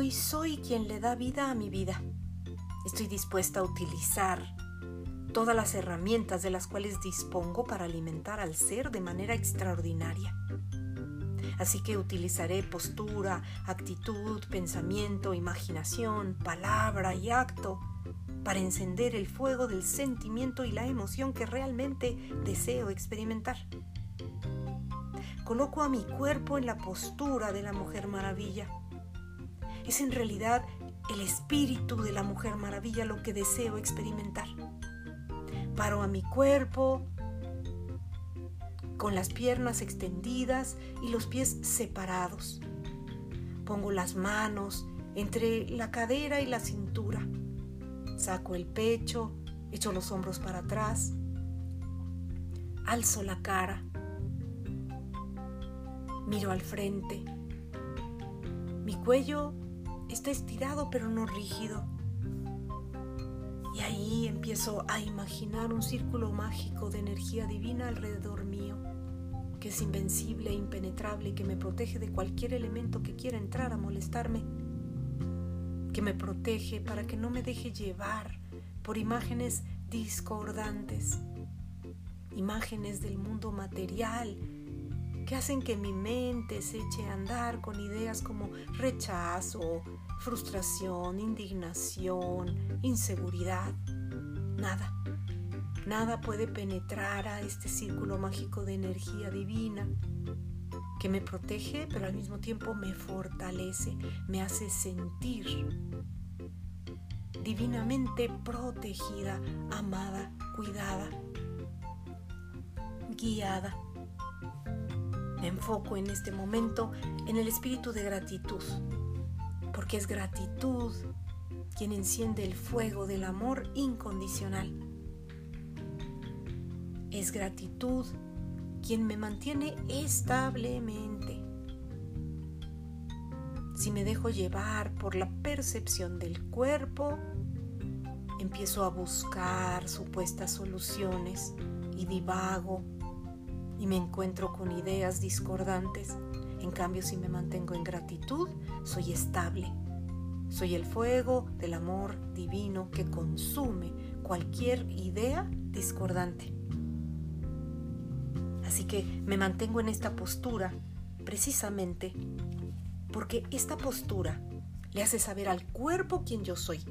Hoy soy quien le da vida a mi vida. Estoy dispuesta a utilizar todas las herramientas de las cuales dispongo para alimentar al ser de manera extraordinaria. Así que utilizaré postura, actitud, pensamiento, imaginación, palabra y acto para encender el fuego del sentimiento y la emoción que realmente deseo experimentar. Coloco a mi cuerpo en la postura de la Mujer Maravilla. Es en realidad el espíritu de la Mujer Maravilla lo que deseo experimentar. Paro a mi cuerpo con las piernas extendidas y los pies separados. Pongo las manos entre la cadera y la cintura. Saco el pecho, echo los hombros para atrás. Alzo la cara. Miro al frente. Mi cuello está estirado pero no rígido. Y ahí empiezo a imaginar un círculo mágico de energía divina alrededor mío, que es invencible e impenetrable y que me protege de cualquier elemento que quiera entrar a molestarme, que me protege para que no me deje llevar por imágenes discordantes, imágenes del mundo material que hacen que mi mente se eche a andar con ideas como rechazo, frustración, indignación, inseguridad. Nada, nada puede penetrar a este círculo mágico de energía divina que me protege, pero al mismo tiempo me fortalece, me hace sentir divinamente protegida, amada, cuidada, guiada. Me enfoco en este momento en el espíritu de gratitud, porque es gratitud quien enciende el fuego del amor incondicional. Es gratitud quien me mantiene establemente. Si me dejo llevar por la percepción del cuerpo, empiezo a buscar supuestas soluciones y divago y me encuentro con ideas discordantes. En cambio, si me mantengo en gratitud, soy estable. Soy el fuego del amor divino que consume cualquier idea discordante. Así que me mantengo en esta postura precisamente porque esta postura le hace saber al cuerpo quién yo soy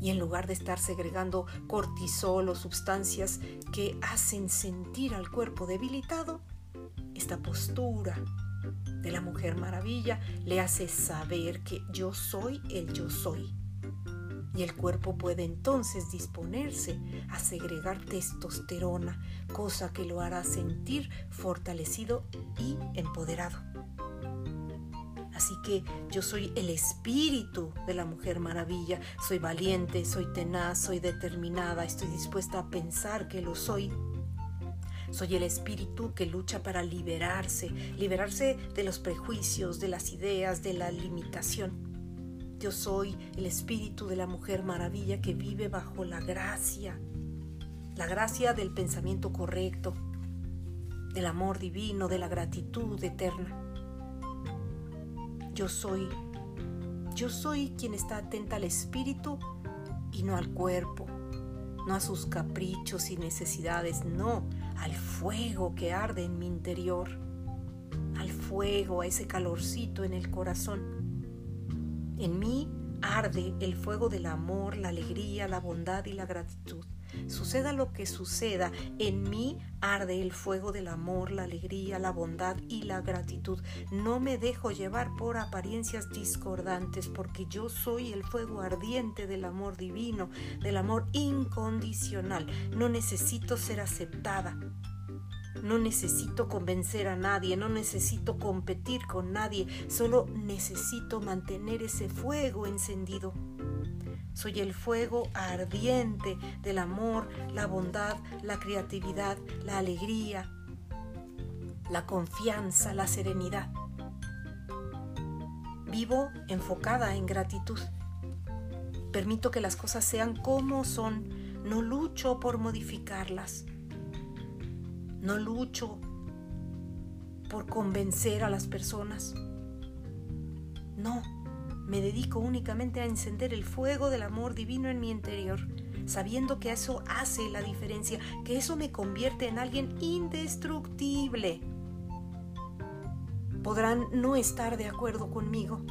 y en lugar de estar segregando cortisol o sustancias que hacen sentir al cuerpo debilitado, esta postura de la mujer maravilla le hace saber que yo soy el yo soy. Y el cuerpo puede entonces disponerse a segregar testosterona, cosa que lo hará sentir fortalecido y empoderado. Así que yo soy el espíritu de la mujer maravilla. Soy valiente, soy tenaz, soy determinada, estoy dispuesta a pensar que lo soy. Soy el espíritu que lucha para liberarse, liberarse de los prejuicios, de las ideas, de la limitación. Yo soy el espíritu de la mujer maravilla que vive bajo la gracia, la gracia del pensamiento correcto, del amor divino, de la gratitud eterna. Yo soy, yo soy quien está atenta al espíritu y no al cuerpo, no a sus caprichos y necesidades, no, al fuego que arde en mi interior, al fuego, a ese calorcito en el corazón. En mí arde el fuego del amor, la alegría, la bondad y la gratitud. Suceda lo que suceda, en mí arde el fuego del amor, la alegría, la bondad y la gratitud. No me dejo llevar por apariencias discordantes porque yo soy el fuego ardiente del amor divino, del amor incondicional. No necesito ser aceptada. No necesito convencer a nadie, no necesito competir con nadie, solo necesito mantener ese fuego encendido. Soy el fuego ardiente del amor, la bondad, la creatividad, la alegría, la confianza, la serenidad. Vivo enfocada en gratitud. Permito que las cosas sean como son. No lucho por modificarlas. No lucho por convencer a las personas. No, me dedico únicamente a encender el fuego del amor divino en mi interior, sabiendo que eso hace la diferencia, que eso me convierte en alguien indestructible. Podrán no estar de acuerdo conmigo,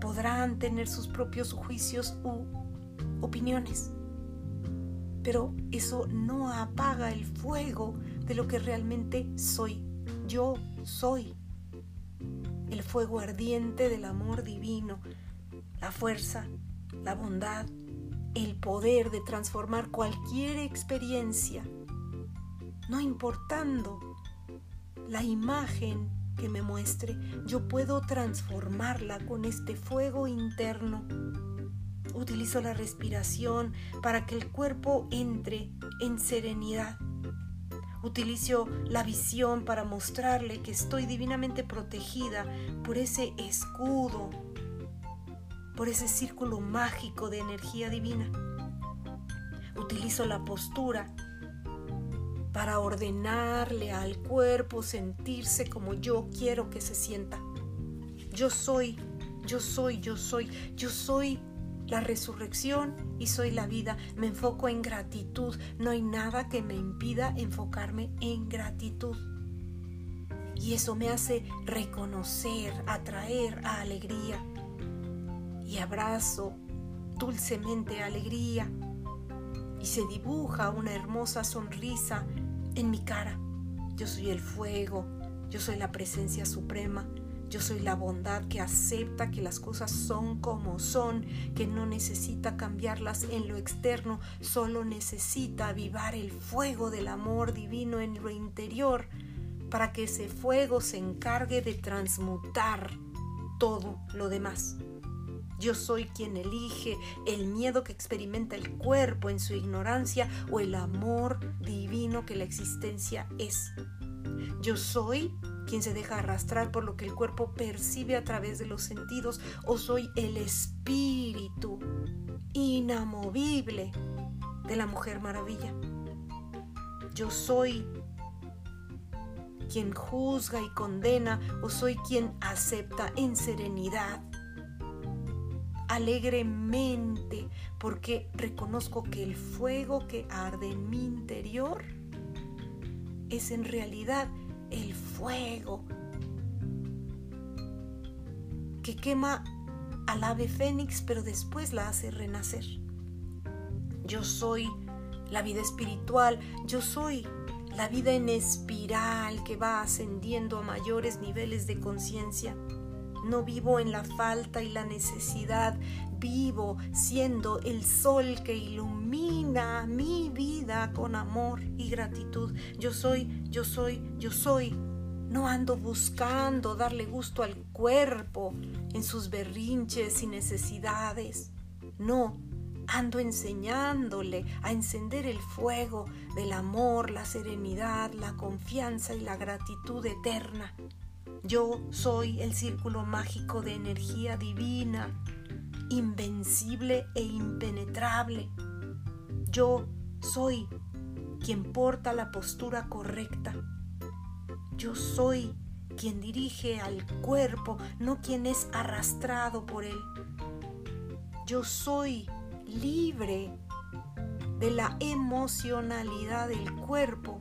podrán tener sus propios juicios u opiniones, pero eso no apaga el fuego de lo que realmente soy. Yo soy el fuego ardiente del amor divino, la fuerza, la bondad, el poder de transformar cualquier experiencia, no importando la imagen que me muestre, yo puedo transformarla con este fuego interno. Utilizo la respiración para que el cuerpo entre en serenidad Utilizo la visión para mostrarle que estoy divinamente protegida por ese escudo, por ese círculo mágico de energía divina. Utilizo la postura para ordenarle al cuerpo sentirse como yo quiero que se sienta. Yo soy, yo soy, yo soy, yo soy la resurrección y soy la vida. Me enfoco en gratitud. No hay nada que me impida enfocarme en gratitud. Y eso me hace reconocer, atraer a alegría. Y abrazo dulcemente alegría. Y se dibuja una hermosa sonrisa en mi cara. Yo soy el fuego, yo soy la presencia suprema, yo soy la bondad que acepta que las cosas son como son, que no necesita cambiarlas en lo externo, solo necesita avivar el fuego del amor divino en lo interior para que ese fuego se encargue de transmutar todo lo demás. Yo soy quien elige el miedo que experimenta el cuerpo en su ignorancia o el amor divino que la existencia es. Yo soy quien se deja arrastrar por lo que el cuerpo percibe a través de los sentidos, o soy el espíritu inamovible de la Mujer Maravilla. Yo soy quien juzga y condena, o soy quien acepta en serenidad, alegremente, porque reconozco que el fuego que arde en mi interior es en realidad el fuego que quema al ave fénix pero después la hace renacer. Yo soy la vida espiritual, yo soy la vida en espiral que va ascendiendo a mayores niveles de conciencia. No vivo en la falta y la necesidad, vivo siendo el sol que ilumina mi vida con amor y gratitud. Yo soy, yo soy, yo soy. No ando buscando darle gusto al cuerpo en sus berrinches y necesidades. No, ando enseñándole a encender el fuego del amor, la serenidad, la confianza y la gratitud eterna. Yo soy el círculo mágico de energía divina, invencible e impenetrable. Yo soy quien porta la postura correcta. Yo soy quien dirige al cuerpo, no quien es arrastrado por él. Yo soy libre de la emocionalidad del cuerpo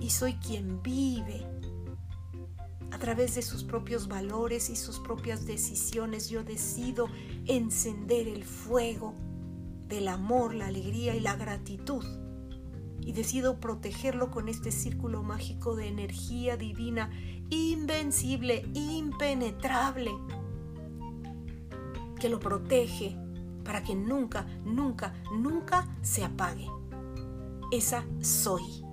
y soy quien vive a través de sus propios valores y sus propias decisiones, yo decido encender el fuego del amor, la alegría y la gratitud. Y decido protegerlo con este círculo mágico de energía divina, invencible, impenetrable, que lo protege para que nunca, nunca, nunca se apague. Esa soy.